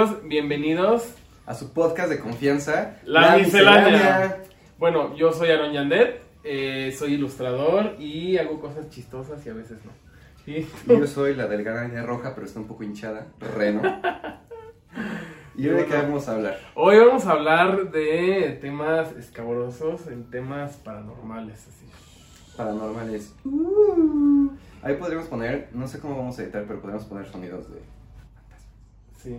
amigos? Bienvenidos a su podcast de confianza, La, miscelánea. Bueno, yo soy Aaron Yandet, eh, soy ilustrador y hago cosas chistosas y a veces no. ¿Sí? Yo soy la delgada niña roja, pero está un poco hinchada, Reno. ¿Y hoy de qué vamos a hablar? Hoy vamos a hablar de temas escabrosos, en temas paranormales, así. Paranormales. Uh. Ahí podríamos poner, no sé cómo vamos a editar, pero podríamos poner sonidos de Sí.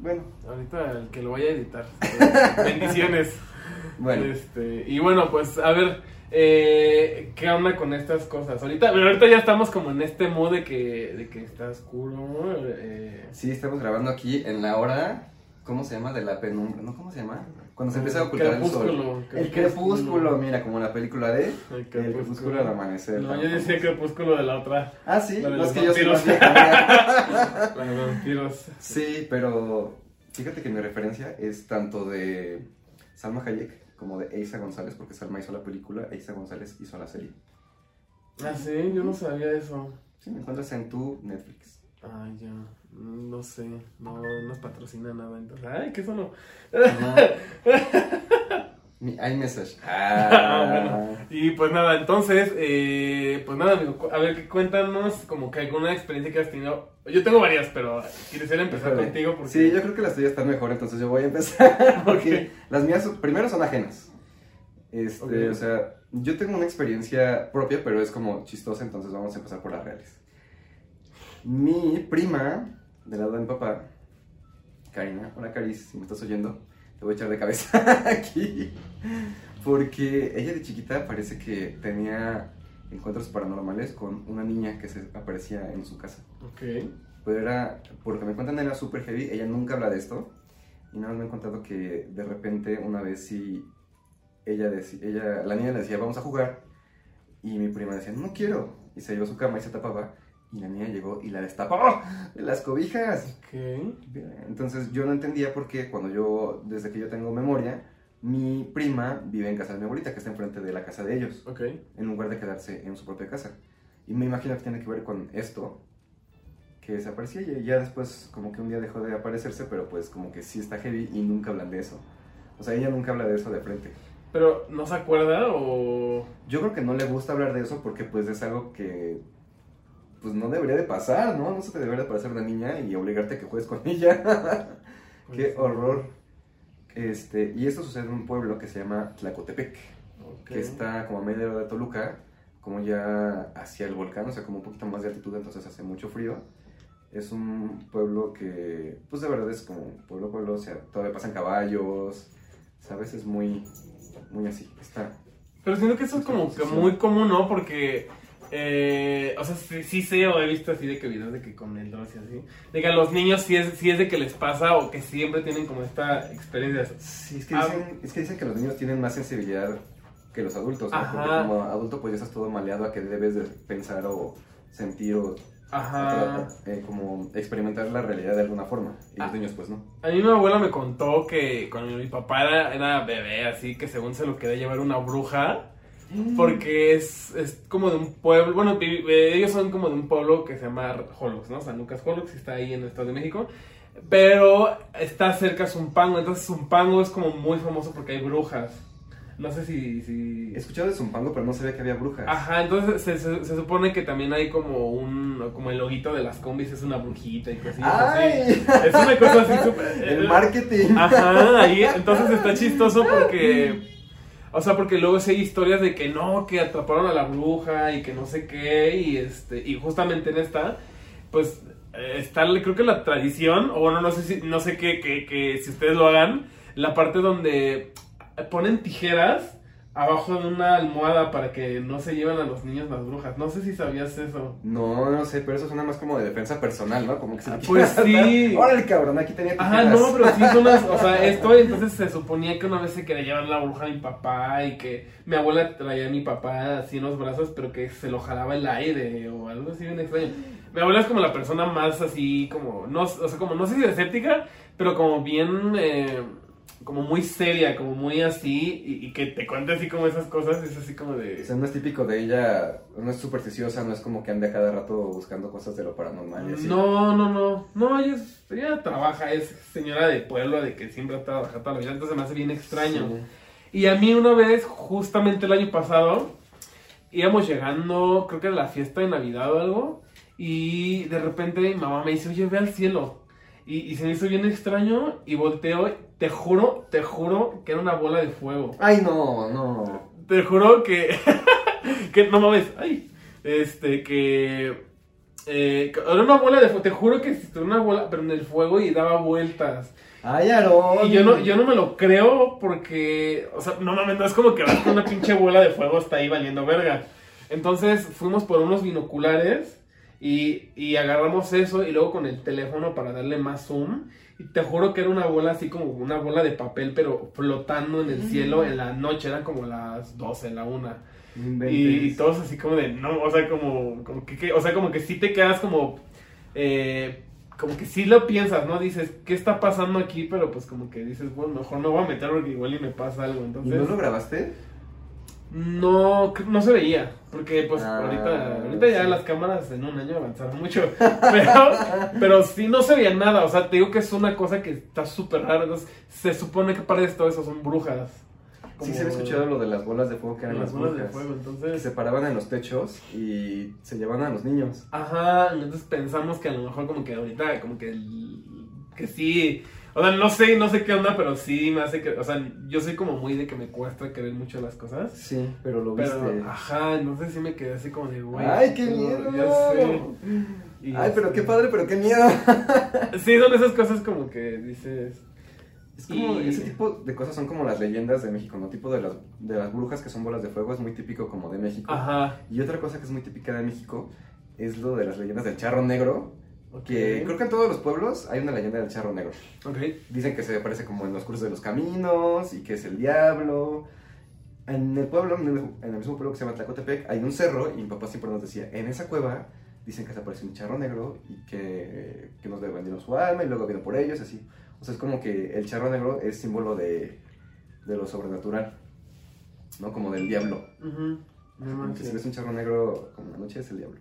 Bueno. Ahorita el que lo vaya a editar. Bendiciones. Bueno. Este, y bueno, pues a ver, eh, ¿qué onda con estas cosas? Ahorita, ahorita ya estamos como en este mood de que, de que está oscuro. Eh. Sí, estamos grabando aquí en la hora, ¿cómo se llama? De la penumbra, ¿no? ¿Cómo se llama? Cuando se empieza a ocultar el sol. El crepúsculo, mira, como la película de El crepúsculo, del amanecer. No, yo decía crepúsculo de la otra. Ah, sí, la de que yo soy vampiros. Sí, pero fíjate que mi referencia es tanto de Salma Hayek como de Eisa González, porque Salma hizo la película, Eisa González hizo la serie. Ah, sí, yo no sabía eso. Sí, me encuentras en tu Netflix. Ay, ya. No sé, no nos patrocina nada. Entonces, ay, ¿qué solo? Mi iMessage. Ah. Y pues nada, entonces, eh, pues nada, amigo, a ver, cuéntanos como que alguna experiencia que has tenido. Yo tengo varias, pero quisiera empezar contigo. Porque... Sí, yo creo que las tuyas están mejor, entonces yo voy a empezar. Porque las mías, primero son ajenas. Este, o sea, yo tengo una experiencia propia, pero es como chistosa, entonces vamos a empezar por las reales. Mi prima del lado de mi papá, Karina, hola Caris, si me estás oyendo, te voy a echar de cabeza aquí. Porque ella de chiquita parece que tenía encuentros paranormales con una niña que se aparecía en su casa. Ok. Pero era, por lo que me cuentan, era súper heavy. Ella nunca habla de esto. Y nada más me han contado que de repente, una vez sí, ella, decía, ella la niña le decía, vamos a jugar. Y mi prima decía, no quiero. Y se iba a su cama y se tapaba. Y la niña llegó y la destapó de las cobijas. Okay. Entonces yo no entendía por qué cuando yo, desde que yo tengo memoria, mi prima vive en casa de mi abuelita, que está enfrente de la casa de ellos. Ok. En lugar de quedarse en su propia casa. Y me imagino que tiene que ver con esto, que desaparecía y ya después como que un día dejó de aparecerse, pero pues como que sí está heavy y nunca hablan de eso. O sea, ella nunca habla de eso de frente. Pero, ¿no se acuerda o...? Yo creo que no le gusta hablar de eso porque pues es algo que pues no debería de pasar, ¿no? No se te debería de parecer una niña y obligarte a que juegues con ella. Qué horror. Este, y esto sucede en un pueblo que se llama Tlacotepec, que está como a medio de Toluca, como ya hacia el volcán, o sea, como un poquito más de altitud, entonces hace mucho frío. Es un pueblo que, pues de verdad es como pueblo, pueblo, o sea, todavía pasan caballos, ¿sabes? Es muy, muy así, está. Pero siento que eso es como que muy común, ¿no? Porque eh, o sea, sí, sé o he visto así de que videos de que con el y así. De que a los niños sí es, sí es de que les pasa o que siempre tienen como esta experiencia. Sí, es que, ah. dicen, es que dicen que los niños tienen más sensibilidad que los adultos, Porque como adulto pues ya estás todo maleado a que debes de pensar o sentir o Ajá. Eh, como experimentar la realidad de alguna forma. Y los ah. niños, pues no. A mí mi abuela me contó que cuando mi papá era, era bebé, así que según se lo quería llevar una bruja, porque es, es, como de un pueblo, bueno, ellos son como de un pueblo que se llama Holux, ¿no? San Lucas Holux, está ahí en el Estado de México. Pero está cerca Zumpango, entonces Zumpango es como muy famoso porque hay brujas. No sé si... si... He escuchado de Zumpango, pero no sabía que había brujas. Ajá, entonces se, se, supone que también hay como un... Como el loguito de las combis es una brujita y cosas así. Es una cosa así súper... El marketing. Ajá, ahí entonces está chistoso porque o sea, porque luego sí hay historias de que no, que atraparon a la bruja y que no sé qué, y este, y justamente en esta, pues, está, creo que la tradición, o bueno, no sé si, no sé qué, que, que si ustedes lo hagan, la parte donde ponen tijeras abajo de una almohada para que no se lleven a los niños las brujas. No sé si sabías eso. No, no sé, pero eso suena más como de defensa personal, ¿no? Como que se Pues sí. Órale, cabrón, aquí tenía tijeras. Ajá, no, pero sí son las, o sea, esto entonces se suponía que una vez se quería llevar la bruja a mi papá y que mi abuela traía a mi papá así en los brazos, pero que se lo jalaba el aire o algo así bien extraño. Mi abuela es como la persona más así como, no, o sea, como no sé si escéptica, pero como bien... Eh, como muy seria, como muy así, y, y que te cuente así como esas cosas, es así como de... O sea, no es típico de ella, no es supersticiosa, no es como que ande cada rato buscando cosas de lo paranormal y así. No, no, no, no, ella, es- ella trabaja, es señora de pueblo, de que siempre ha trabajado toda la vida, entonces me hace bien extraño. Sí. Y a mí una vez, justamente el año pasado, íbamos llegando, creo que era la fiesta de Navidad o algo, y de repente mi mamá me dice, oye, ve al cielo. Y, y se me hizo bien extraño y volteo, te juro, te juro que era una bola de fuego. Ay, no, no. Te juro que, que no mames, ay, este, que, eh, era una bola de fuego, te juro que existía una bola, pero en el fuego y daba vueltas. Ay, Aarón. Y yo no, yo no me lo creo porque, o sea, no mames, no es como que vas con una pinche bola de fuego está ahí valiendo verga. Entonces fuimos por unos binoculares y, y agarramos eso y luego con el teléfono para darle más zoom. Y te juro que era una bola así como una bola de papel, pero flotando en el cielo en la noche, eran como las 12, la 1. No Y, todos así como de, no, o sea, como, como que, que- o sea, como que sí te quedas como, eh, como que sí lo piensas, ¿no? Dices, ¿qué está pasando aquí? Pero pues como que dices, bueno, mejor no voy a meter porque igual y me pasa algo. ¿Y Entonces, no lo grabaste? No, no se veía, porque pues Ah, ahorita, ahorita ya las cámaras en un año avanzaron mucho, pero, pero sí no se veía nada, o sea, te digo que es una cosa que está súper rara, entonces se supone que para esto eso son brujas. Sí, se había escuchado lo de las bolas de fuego que eran las las bolas de brujas. fuego, Que entonces... se paraban en los techos y se llevaban a los niños. Ajá, entonces pensamos que a lo mejor como que ahorita, como que, el- que sí, o sea, no sé, no sé qué onda, pero sí me hace que, o sea, yo soy como muy de que me cuesta creer mucho las cosas. Sí, pero lo viste. Pero, ajá, entonces sí me quedé así como de, güey. Ay, qué miedo. Ya sé. Y, Ay, pero qué este, padre, pero qué miedo. Sí, son esas cosas como que dices, Es como, Y- ese tipo de cosas son como las leyendas de México, ¿no? Tipo de las, de las brujas que son bolas de fuego, es muy típico como de México. ajá, Y otra cosa que es muy típica de México es lo de las leyendas del charro negro, que creo que en todos los pueblos hay una leyenda del charro negro. ok, Dicen que se aparece como en los cursos de los caminos y que es el diablo. En el pueblo, en el, en el mismo pueblo que se llama Tlacotepec, hay un cerro y mi papá siempre nos decía, en esa cueva dicen que se aparece un charro negro y que, que nos vendieron su alma y luego vino por ellos, así. O sea, es como que el charro negro es símbolo de, de lo sobrenatural, ¿no? Como del diablo. no si ves un charro negro como la noche es el diablo.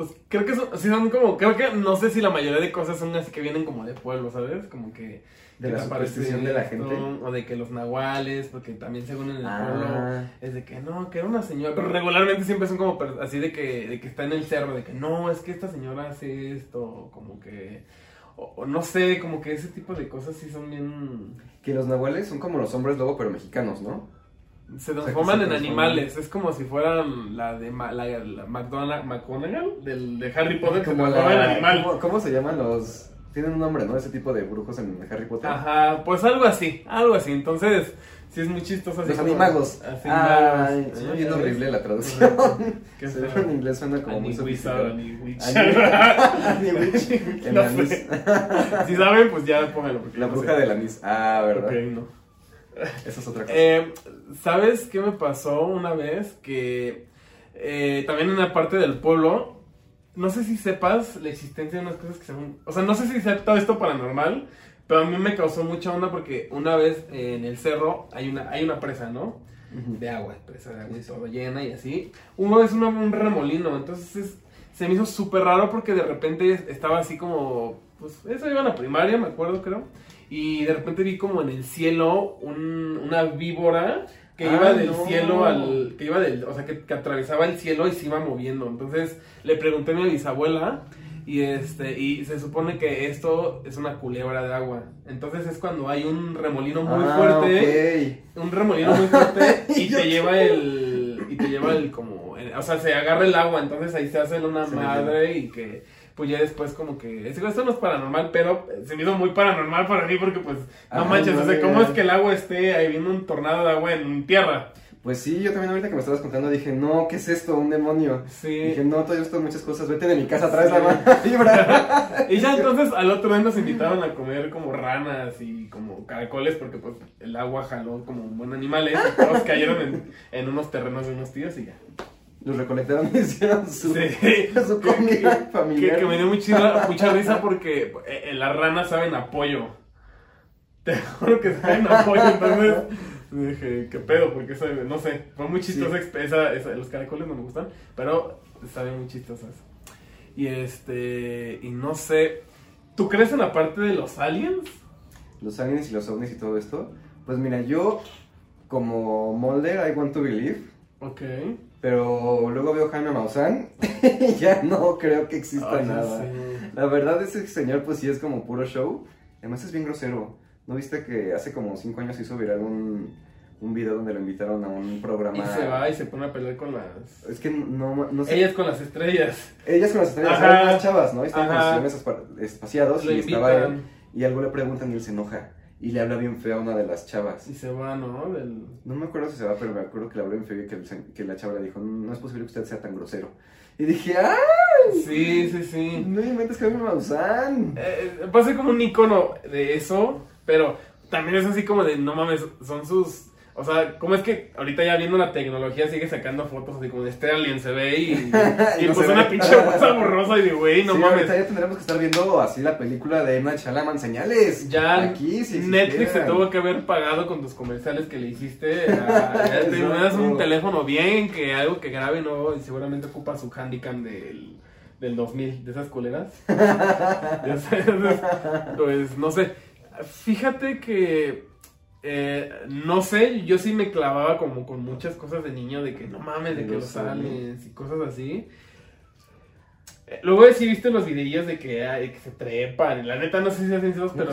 Pues creo que son, sí son como, creo que no sé si la mayoría de cosas son así que vienen como de pueblo, ¿sabes? Como que... De que la superstición de la gente. O de que los nahuales, porque también según en el Ah. pueblo es de que no, que era una señora, pero regularmente siempre son como así de que, de que está en el cerro, de que no, es que esta señora hace esto, como que, o, o no sé, como que ese tipo de cosas sí son bien, Que los nahuales son como los hombres lobo, pero mexicanos, ¿no? Se transforman se en transforman. animales, es como si fueran la de Ma- la, la McDonald, McGonagall del, de Harry Potter, que se Como transforma en la- animal. ¿cómo, cómo se llaman los...? Tienen un nombre, ¿no? Ese tipo de brujos en Harry Potter. Ajá, pues algo así, algo así, entonces, sí es muy chistoso. así Los como- animagos. Así, Ay, Ah, bien horrible la traducción. Qué Se en inglés suena como muy sofisticado. No. Si saben, pues ya porque La no bruja sé. del anís. Ah, ¿verdad? Ok, no. Eso es otra cosa. Eh, ¿Sabes qué me pasó una vez? Que eh, también en la parte del pueblo, no sé si sepas la existencia de unas cosas que se llaman... O sea, no sé si sea todo esto paranormal, pero a mí me causó mucha onda porque una vez eh, en el cerro hay una, hay una presa, ¿no? De agua, presa de agua y todo llena y así. Una- un remolino, entonces es- se me hizo súper raro porque de repente estaba así como, pues eso iba a la primaria, me acuerdo creo, y de repente vi como en el cielo un- una víbora que Ah, iba del no. cielo al, que iba del, o sea, que, que atravesaba el cielo y se iba moviendo. Entonces le pregunté a mi bisabuela y este y se supone que esto es una culebra de agua. Entonces es cuando hay un remolino muy Ah, fuerte ok. un remolino muy fuerte y te lleva el y te lleva el como o sea se agarra el agua entonces ahí se hace una Se madre y que pues ya después como que es- esto no es paranormal pero se me hizo muy paranormal para mí porque pues no Ajá, manches o sea no, cómo es que el agua esté ahí viendo un tornado de agua en tierra Pues sí, yo también ahorita que me estabas contando dije, no, ¿qué es esto? Un demonio. sí Dije, no, todavía visto muchas cosas. Vete de mi casa, traes Sí. la mala vibra. y ya entonces al otro día nos invitaron a comer como ranas y como caracoles porque pues el agua jaló como buen animales y todos cayeron en, en unos terrenos de unos tíos y ya Los recolectaron y hicieron su, Sí. su comida Que, familiar. que me dio mucha, mucha risa porque eh, eh, las ranas saben a pollo. Te juro que saben apoyo, entonces dije, ¿qué pedo? Porque eso, no sé, fue muy chistosa esa, esa, los caracoles no me gustan, pero saben muy chistosas. Y este, y no sé, ¿tú crees en la parte de los aliens? Los aliens y los ovnis y todo esto. Pues mira, yo como Mulder, I want to believe. Ok. Pero luego veo Jaime Maussan y ya no creo que exista nada. La verdad, ese señor, pues sí es como puro show. Además, es bien grosero. ¿No viste que hace como cinco años hizo viral un, un video donde lo invitaron a un programa? Y se va y se pone a pelear con las. Es que no, no sé. Ellas con las estrellas. Ellas con las estrellas, eran las chavas, ¿no? Están con los espaciados y estaba él. Y algo le preguntan y él se enoja. Y le habla bien feo a una de las chavas. Y se va, ¿no? Del... No me acuerdo si se va, pero me acuerdo que le habló bien feo y que, que la chava le dijo, no es posible que usted sea tan grosero. Y dije, ¡ay! Sí, sí, sí. No inventes que me Maussan. Eh, eh, pasa como un icono de eso, pero también es así como de, no mames, son sus o sea, ¿cómo es que ahorita ya viendo la tecnología sigue sacando fotos así como de este alien se ve y, y, pues una pinche cosa borrosa y de güey, no mames. ya tendremos que estar viendo así la película de Emma Chalaman señales. Ya Aquí, Netflix se tuvo que haber pagado con tus comerciales que le hiciste. ya te das un teléfono bien, que algo que grabe no, y seguramente ocupa su handicam del del 2000, de esas culeras. ya sabes, pues no sé. Fíjate que eh, no sé, yo sí me clavaba como con muchas cosas de niño, de que no mames, de que los aliens y cosas así. Eh, luego sí viste los videillos de que, que se trepan, la neta no sé si hacen esos, pero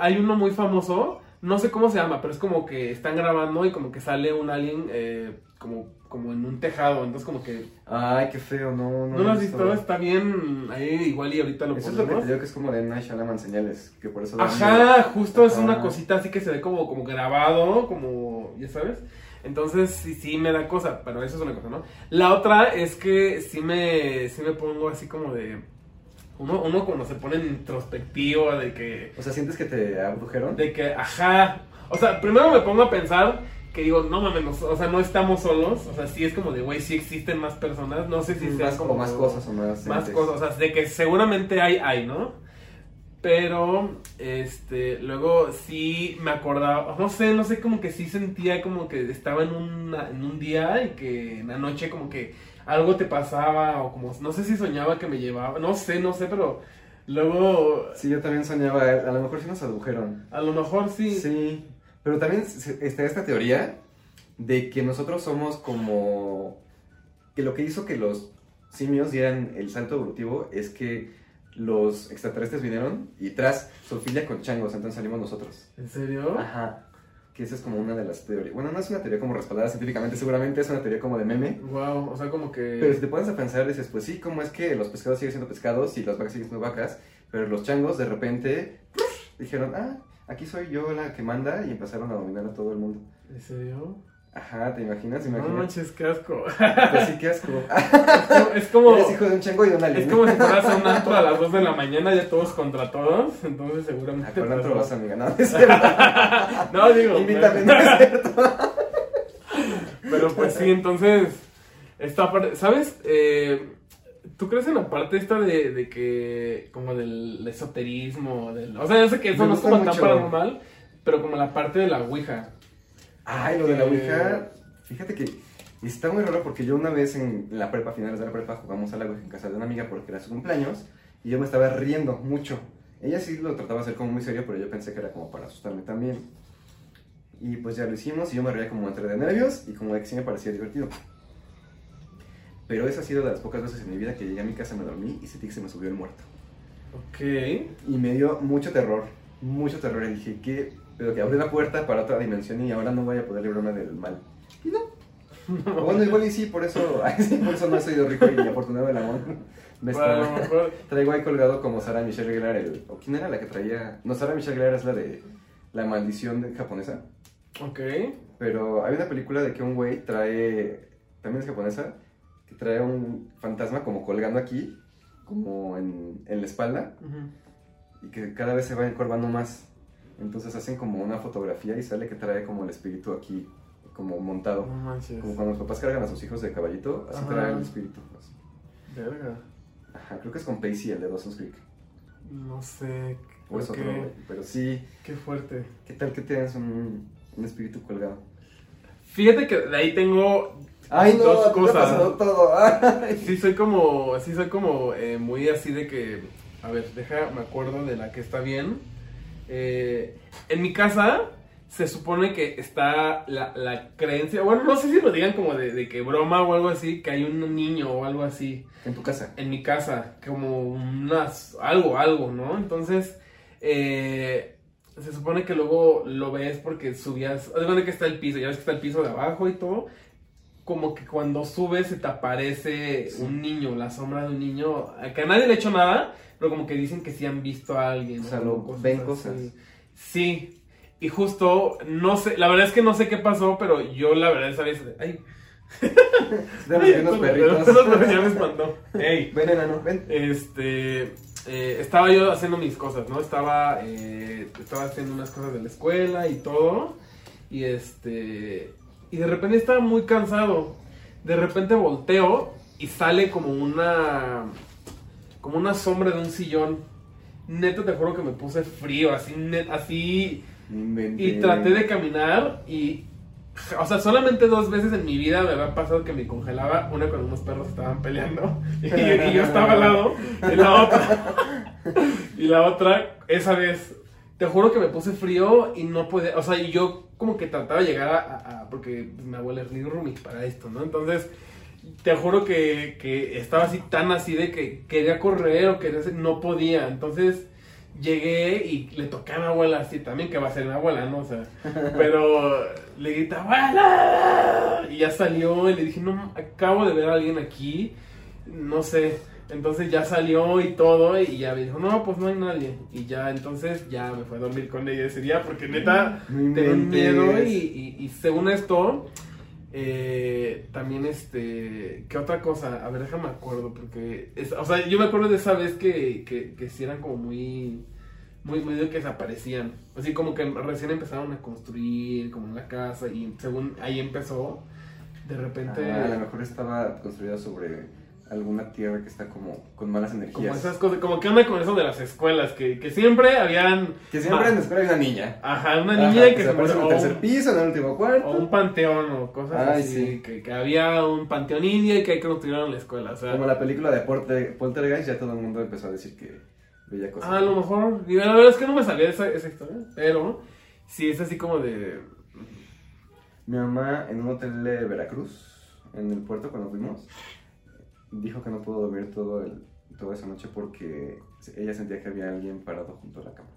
hay uno muy famoso, no sé cómo se llama, pero es como que están grabando y como que sale un alien eh, como como en un tejado, entonces como que... Ay, qué feo, no, no. ¿No lo has visto? Está bien, ahí igual y ahorita lo Eso es lo que te digo que es como de Night Shyamalan señales, que por eso... Ajá, justo es una cosita así que se ve como, como grabado, como, ya sabes. Entonces sí, sí me da cosa, pero eso es una cosa, ¿no? La otra es que sí me, sí me pongo así como de... Uno, uno cuando se pone en introspectiva de que... O sea, ¿sientes que te abdujeron? De que, ajá. O sea, primero me pongo a pensar que digo, no mames, o sea, no estamos solos, o sea, sí es como de, güey, sí existen más personas, no sé si sean como, más cosas o más... Más cosas, o sea, de que seguramente hay, hay, ¿no? Pero, este, luego sí me acordaba, no sé, no sé, como que sí sentía como que estaba en, en un día y que en la noche como que algo te pasaba o como, no sé si soñaba que me llevaba, no sé, no sé, pero luego... Sí, yo también soñaba, a lo mejor sí nos adujeron. A lo mejor sí. Sí. Pero también está esta teoría de que nosotros somos como... que lo que hizo que los simios dieran el salto evolutivo es que los extraterrestres vinieron y tras Sofía con changos, entonces salimos nosotros. ¿En serio? Ajá. Que esa es como una de las teorías. Bueno, no es una teoría como respaldada científicamente, seguramente es una teoría como de meme. Wow, o sea, como que. Pero si te pones a pensar, dices, pues sí, ¿cómo es que los pescados siguen siendo pescados y las vacas siguen siendo vacas? Pero los changos de repente dijeron, ah, aquí soy yo la que manda y empezaron a dominar a todo el mundo. ¿En serio? Ajá, ¿te imaginas? No manches, qué asco. Pues sí, qué asco. Es como... Eres hijo de un chango y de una Es como si fueras a un antro a las 2 de la mañana ya todos contra todos, entonces seguramente... ¿A cuál antro vas, amiga? No, es no, digo... Invítame, no es cierto. Pero pues sí, entonces... Esta parte... ¿Sabes? Eh ¿Tú crees en la parte esta de, de que, como del esoterismo? Del, o sea, yo sé que eso no es como tan paranormal, pero como la parte de la Ouija. Ay, lo de la Ouija, fíjate que está muy raro porque yo una vez en la prepa, finales de la prepa, jugamos a la Ouija en casa de una amiga porque era su cumpleaños y yo me estaba riendo mucho. Ella sí lo trataba de hacer como muy serio, pero yo pensé que era como para asustarme también. Y pues ya lo hicimos y yo me reía como entre de nervios y como de que sí me parecía divertido. Pero esa ha sido de las pocas veces en mi vida que llegué a mi casa, me dormí y sentí que se me subió el muerto. Ok. Y me dio mucho terror, mucho terror. Y dije, ¿qué? Pero que abrí la puerta para otra dimensión y ahora no voy a poder librarme del mal. Y no. Bueno, igual y sí, por eso, por eso no he sido rico y afortunado del amor. Me Traigo ahí colgado como Sara Michelle Gellar, el... ¿O quién era la que traía? No, Sara Michelle Gellar es la de La maldición de japonesa. Ok. Pero hay una película de que un güey trae... También es japonesa que trae un fantasma como colgando aquí, como en, en la espalda, y que cada vez se va encorvando más. Entonces hacen como una fotografía y sale que trae como el espíritu aquí, como montado. como cuando los papás cargan a sus hijos de caballito, así trae el espíritu. Verga. Ajá, creo que es con Pacey, el de Dawson's Creek. No sé. o es ¿Por otro, güey. Pero sí, Qué fuerte. ¿qué tal que tienes un, un espíritu colgado? Fíjate que de ahí tengo Ay, no, dos cosas. todo. Ay. Sí, soy como, sí, soy como eh, muy así de que, a ver, deja, me acuerdo de la que está bien. Eh, en mi casa se supone que está la, la creencia, bueno, no sé si lo digan como de, de que broma o algo así, que hay un niño o algo así En tu casa. en mi casa, como unas, algo, algo, ¿no? Entonces, eh, se supone que luego lo ves porque subías, haz de que está el piso, ya ves que está el piso de abajo y todo, como que cuando subes se te aparece Sí. un niño, la sombra de un niño, que a nadie le ha hecho nada, pero como que dicen que sí han visto a alguien. O sea, lo- ven así. cosas. Sí, y justo, no sé, la verdad es que no sé qué pasó, pero yo la verdad esa vez, ay, unos perritos. Me espantó. Ey, Ven, enano, ven. este, eh, estaba yo haciendo mis cosas, ¿no? Estaba, eh, estaba haciendo unas cosas de la escuela y todo. Y este, y de repente estaba muy cansado. De repente volteo y sale como una, como una sombra de un sillón. Neta, te juro que me puse frío, así, net- así, y traté de caminar y... O sea, solamente dos veces en mi vida me había pasado que me congelaba. Una cuando unos perros estaban peleando y, yo estaba al lado. Y la otra... Y la otra, esa vez, te juro que me puse frío y no podía... O sea, y yo como que trataba de llegar a- porque mi abuela es mi roomie para esto, ¿no? Entonces, te juro que, que estaba así tan así de que quería correr o quería hacer... No podía. Entonces llegué y le toqué a mi abuela así también, que va a ser mi abuela, ¿no? O sea, pero le grité, abuela, y ya salió y le dije, no, acabo de ver a alguien aquí, no sé, entonces ya salió y todo, y ya me dijo, no, pues no hay nadie, y ya, entonces ya me fue a dormir con ella ese día, porque neta, tenía miedo y, y- y según esto... eh, también este, ¿qué otra cosa? A ver, déjame acuerdo, porque, es- o sea, yo me acuerdo de esa vez que, que, que sí eran como muy, muy, muy de que desaparecían. Así como que recién empezaron a construir, como en la casa, y según ahí empezó, de repente, Ah, a lo mejor estaba construida sobre alguna tierra que está como con malas energías. como esas cosas, como que onda con eso de las escuelas, que, que siempre habían, Que siempre en la escuela hay una niña. ajá, una Ajá, niña que, se aparece en el tercer piso, en el último cuarto. o un panteón o cosas Ay, así, sí. que, que había un panteón indio y que hay que construir en la escuela, o sea, Como la película de Porte- Poltergeist, ya todo el mundo empezó a decir que veía cosas. Ah, a lo mejor. Digo, la verdad es que no me sabía esa, esa historia. Pero sí es así como de. Mi mamá en un hotel de Veracruz, en el puerto cuando fuimos, dijo que no pudo dormir todo el, toda esa noche porque ella sentía que había alguien parado junto a la cama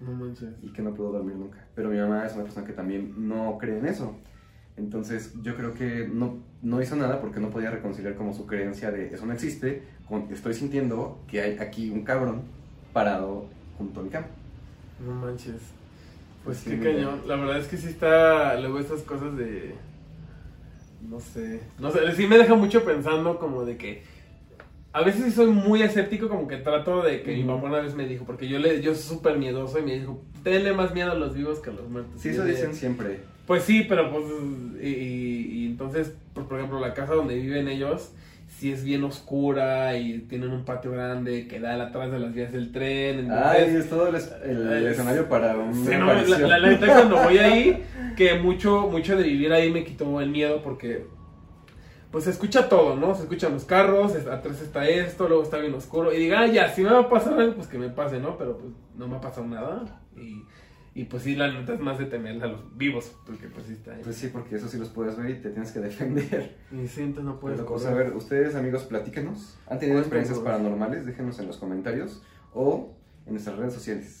No manches. y que no pudo dormir nunca. Pero mi mamá es una persona que también no cree en eso. Entonces yo creo que no, no hizo nada porque no podía reconciliar como su creencia de eso no existe con estoy sintiendo que hay aquí un cabrón parado junto a mi cama. No manches. Pues Sí, qué cañón. La verdad es que sí está. Luego esas cosas de. No sé. No sé. Sí me deja mucho pensando como de que. A veces sí soy muy escéptico, como que trato de que mi mamá una vez me dijo, porque yo le, yo soy súper miedoso y me dijo, tenle más miedo a los vivos que a los muertos. Sí, Y eso de- dicen siempre. Pues sí, pero pues. Y, y- y entonces, por, por ejemplo, la casa donde viven ellos, sí es bien oscura y tienen un patio grande que da atrás de las vías del tren. Entonces, Ay, es todo el, es- el Ay, escenario para un sí, no, la, la- la neta cuando voy ahí, que mucho, mucho de vivir ahí me quitó el miedo porque. Pues se escucha todo, ¿no? Se escuchan los carros, es- atrás está esto, luego está bien oscuro. Y diga, ah, ya, si me va a pasar algo, pues que me pase, ¿no? Pero pues no me ha pasado nada. Y, y pues sí, la neta es más de temer a los vivos, porque pues sí está ahí. Pues sí, porque eso sí los puedes ver y te tienes que defender. Y sí, entonces no puedes Pero, pues, a ver, ustedes amigos, platíquenos. ¿Han tenido experiencias paranormales? Déjenos en los comentarios o en nuestras redes sociales.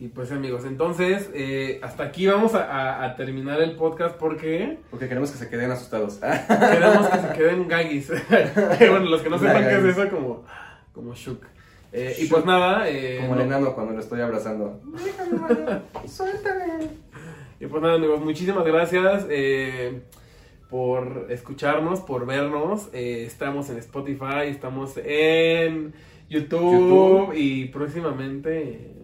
Y pues amigos, entonces eh, hasta aquí vamos a, a- a terminar el podcast porque Porque queremos que se queden asustados. queremos que se queden gaguis. bueno, los que no sepan qué es eso, como, como shook. Eh, y pues nada, eh, Como el no- enano cuando lo estoy abrazando. Suéltame. y pues nada amigos, muchísimas gracias eh, por escucharnos, por vernos. Eh, estamos en Spotify, estamos en YouTube, YouTube. y próximamente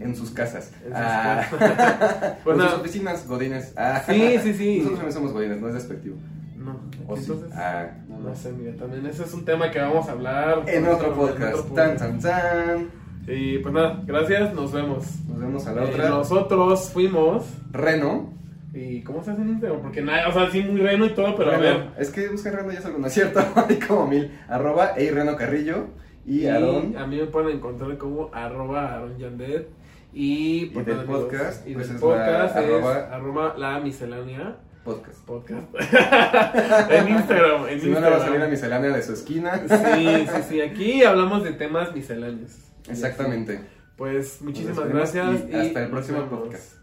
En sus casas. En sus Ah. casas. En sus oficinas, godines. Ah. Sí, sí, sí. Nosotros también somos godines, no es despectivo. No, ¿O sí? entonces... Ah. No sé, mira, también ese es un tema que vamos a hablar En otro podcast. en otro Tan, tan, tan. Y pues nada, gracias, nos vemos. Nos vemos a la Eh, otra. nosotros fuimos. Reno. ¿Y cómo se hace en Instagram? Porque nada, o sea, sí, muy reno y todo, pero a ver. Es que busca Reno ya es algo no es cierto. Hay como mil. Arroba Ey Reno Carrillo. Y, Y a mí me pueden encontrar como arroba Aaron Yandet. Y, pues, del nada, amigos, podcast, y pues del es podcast la es arroba- arroba la miscelánea Podcast. podcast. en Instagram, en Si no le va a salir Instagram. la miscelánea de su esquina. Sí, sí, sí. Aquí hablamos de temas misceláneos. Exactamente. Pues muchísimas gracias y hasta el próximo podcast.